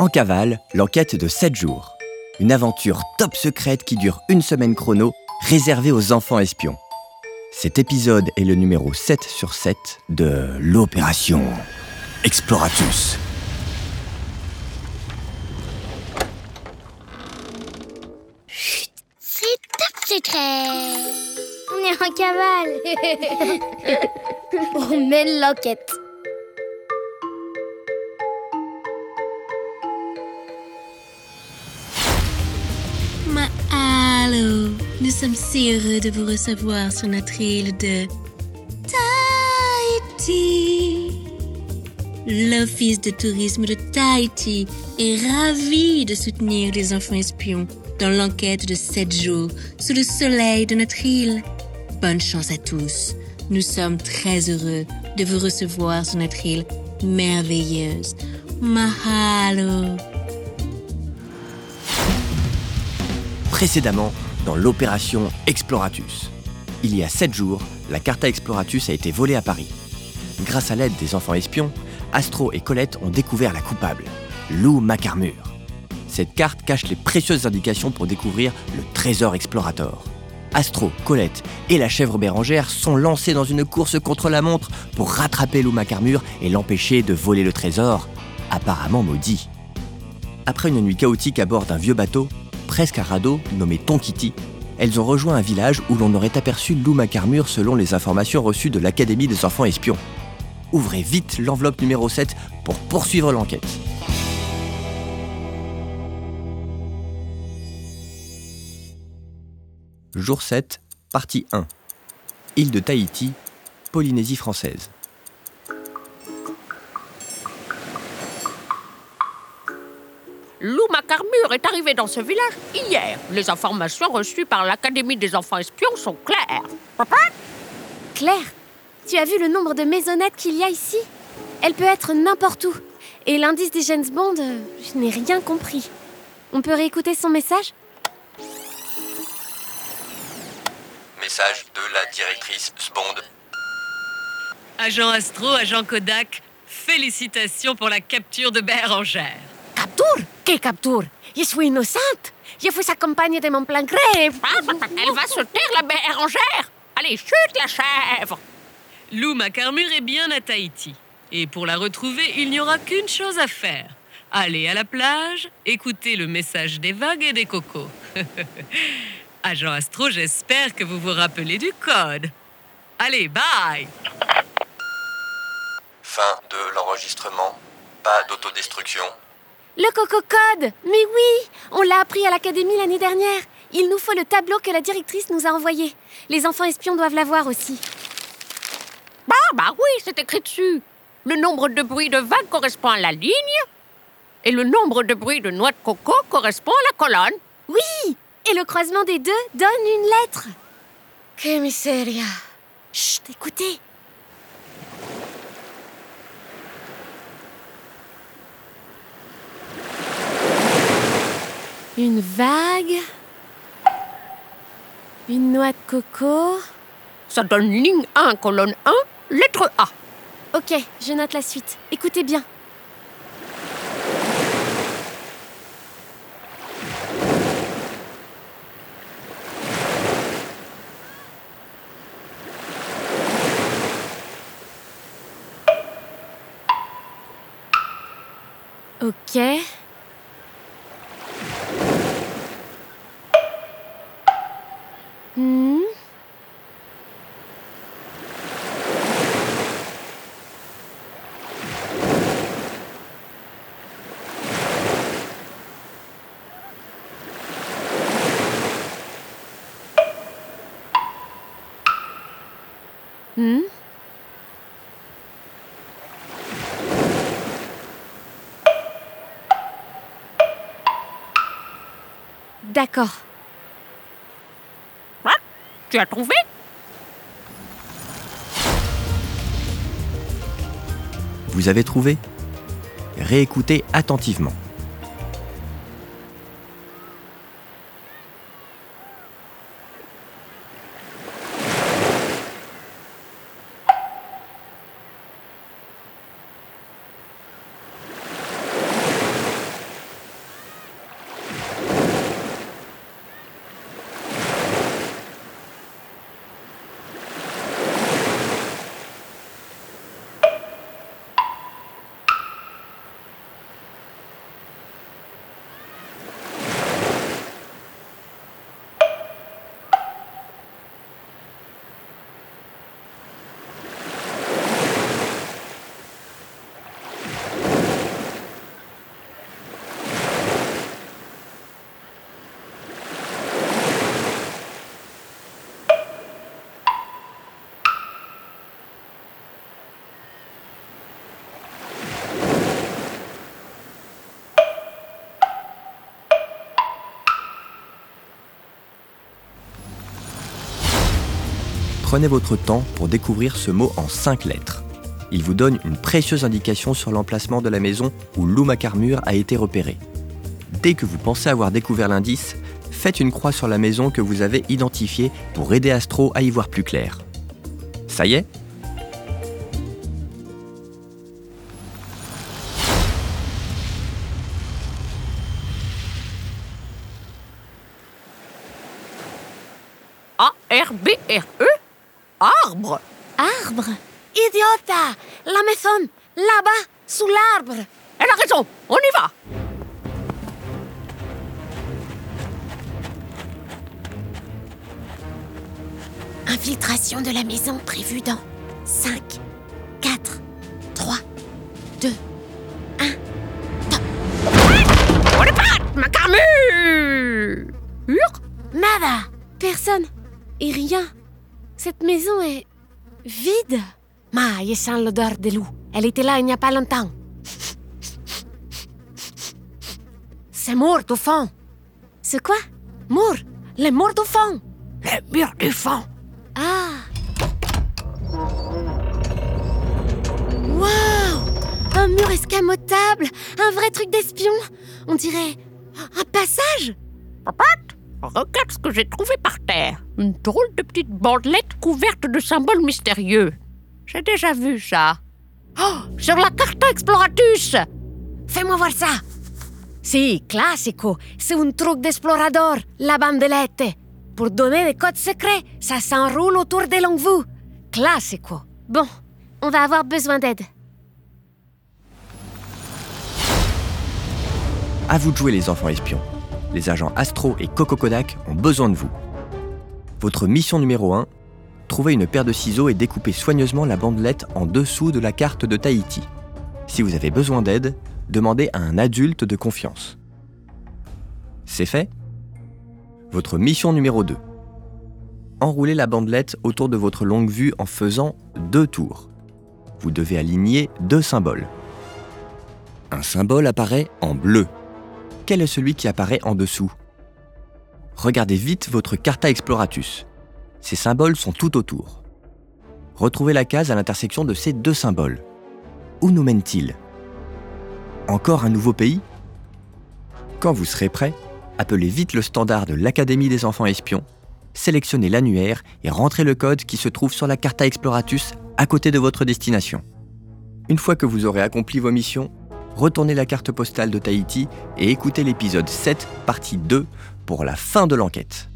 En cavale, l'enquête de 7 jours. Une aventure top secrète qui dure une semaine chrono, réservée aux enfants espions. Cet épisode est le numéro 7 sur 7 de l'opération Exploratus. C'est top secret On est en cavale On mène l'enquête Nous sommes si heureux de vous recevoir sur notre île de Tahiti. L'Office de tourisme de Tahiti est ravi de soutenir les enfants espions dans l'enquête de 7 jours sous le soleil de notre île. Bonne chance à tous. Nous sommes très heureux de vous recevoir sur notre île merveilleuse. Mahalo. Précédemment, dans l'opération Exploratus. Il y a 7 jours, la Carta Exploratus a été volée à Paris. Grâce à l'aide des enfants espions, Astro et Colette ont découvert la coupable, Lou Macarmur. Cette carte cache les précieuses indications pour découvrir le trésor Explorator. Astro, Colette et la chèvre Bérangère sont lancés dans une course contre la montre pour rattraper Lou Macarmur et l'empêcher de voler le trésor, apparemment maudit. Après une nuit chaotique à bord d'un vieux bateau, presque à radeau, nommé Tonkiti, elles ont rejoint un village où l'on aurait aperçu Lou Macarmur selon les informations reçues de l'Académie des enfants espions. Ouvrez vite l'enveloppe numéro 7 pour poursuivre l'enquête. Jour 7, partie 1. Île de Tahiti, Polynésie française. Lou Macarmur est arrivé dans ce village hier. Les informations reçues par l'Académie des enfants espions sont claires. Papa? Claire, tu as vu le nombre de maisonnettes qu'il y a ici? Elle peut être n'importe où. Et l'indice des James Bond, euh, je n'ai rien compris. On peut réécouter son message? Message de la directrice Sbond. Agent Astro, agent Kodak, félicitations pour la capture de Bérangère. Capture ¿Qué capture Je suis innocente. Je vous accompagne de mon plein gré. Elle va se taire la bérangère Allez, chute la chèvre Lou Macarmur est bien à Tahiti. Et pour la retrouver, il n'y aura qu'une chose à faire. Aller à la plage, écouter le message des vagues et des cocos. Agent Astro, j'espère que vous vous rappelez du code. Allez, bye Fin de l'enregistrement. Pas d'autodestruction. Le Coco Code Mais oui On l'a appris à l'académie l'année dernière. Il nous faut le tableau que la directrice nous a envoyé. Les enfants espions doivent l'avoir aussi. Bah, bah oui, c'est écrit dessus. Le nombre de bruits de vagues correspond à la ligne. Et le nombre de bruits de noix de coco correspond à la colonne. Oui Et le croisement des deux donne une lettre. Que miseria. Chut, écoutez Une vague. Une noix de coco. Ça donne ligne 1, colonne 1, lettre A. Ok, je note la suite. Écoutez bien. Ok. Hmm? D'accord. Tu as trouvé? Vous avez trouvé? Réécoutez attentivement. Prenez votre temps pour découvrir ce mot en cinq lettres. Il vous donne une précieuse indication sur l'emplacement de la maison où Lou Macarmur a été repéré. Dès que vous pensez avoir découvert l'indice, faites une croix sur la maison que vous avez identifiée pour aider Astro à y voir plus clair. Ça y est A-R-B-R-E Arbre. Arbre? Idiota. La maison Là-bas, sous l'arbre. Elle a raison, on y va. Infiltration de la maison prévue dans 5, 4, 3, 2, On est pas Macarmur nada. Personne et rien. Cette maison est vide. Ma, je sens l'odeur de loup. Elle était là il n'y a pas longtemps. C'est mort au fond. Ce quoi? Mort Les morts au fond. Le mur du fond. Ah. Waouh! Un mur escamotable. Un vrai truc d'espion. On dirait un passage. Papa, regarde ce que j'ai trouvé par terre. Une drôle de petite bandelette couverte de symboles mystérieux. J'ai déjà vu ça. Oh, sur la Carta Exploratus Fais-moi voir ça Si, classico C'est un truc d'explorador, la bandelette Pour donner des codes secrets, ça s'enroule autour des longues Classico Bon, on va avoir besoin d'aide. À vous de jouer les enfants espions. Les agents Astro et Coco Kodak ont besoin de vous. Votre mission numéro 1 Trouver une paire de ciseaux et découper soigneusement la bandelette en dessous de la carte de Tahiti. Si vous avez besoin d'aide, demandez à un adulte de confiance. C'est fait? Votre mission numéro 2 Enroulez la bandelette autour de votre longue vue en faisant deux tours. Vous devez aligner deux symboles. Un symbole apparaît en bleu quel est celui qui apparaît en dessous? Regardez vite votre Carta Exploratus. Ces symboles sont tout autour. Retrouvez la case à l'intersection de ces deux symboles. Où nous mène-t-il Encore un nouveau pays? Quand vous serez prêt, appelez vite le standard de l'Académie des enfants espions, sélectionnez l'annuaire et rentrez le code qui se trouve sur la Carta Exploratus à côté de votre destination. Une fois que vous aurez accompli vos missions, retournez la carte postale de Tahiti et écoutez l'épisode 7, partie 2, pour la fin de l'enquête.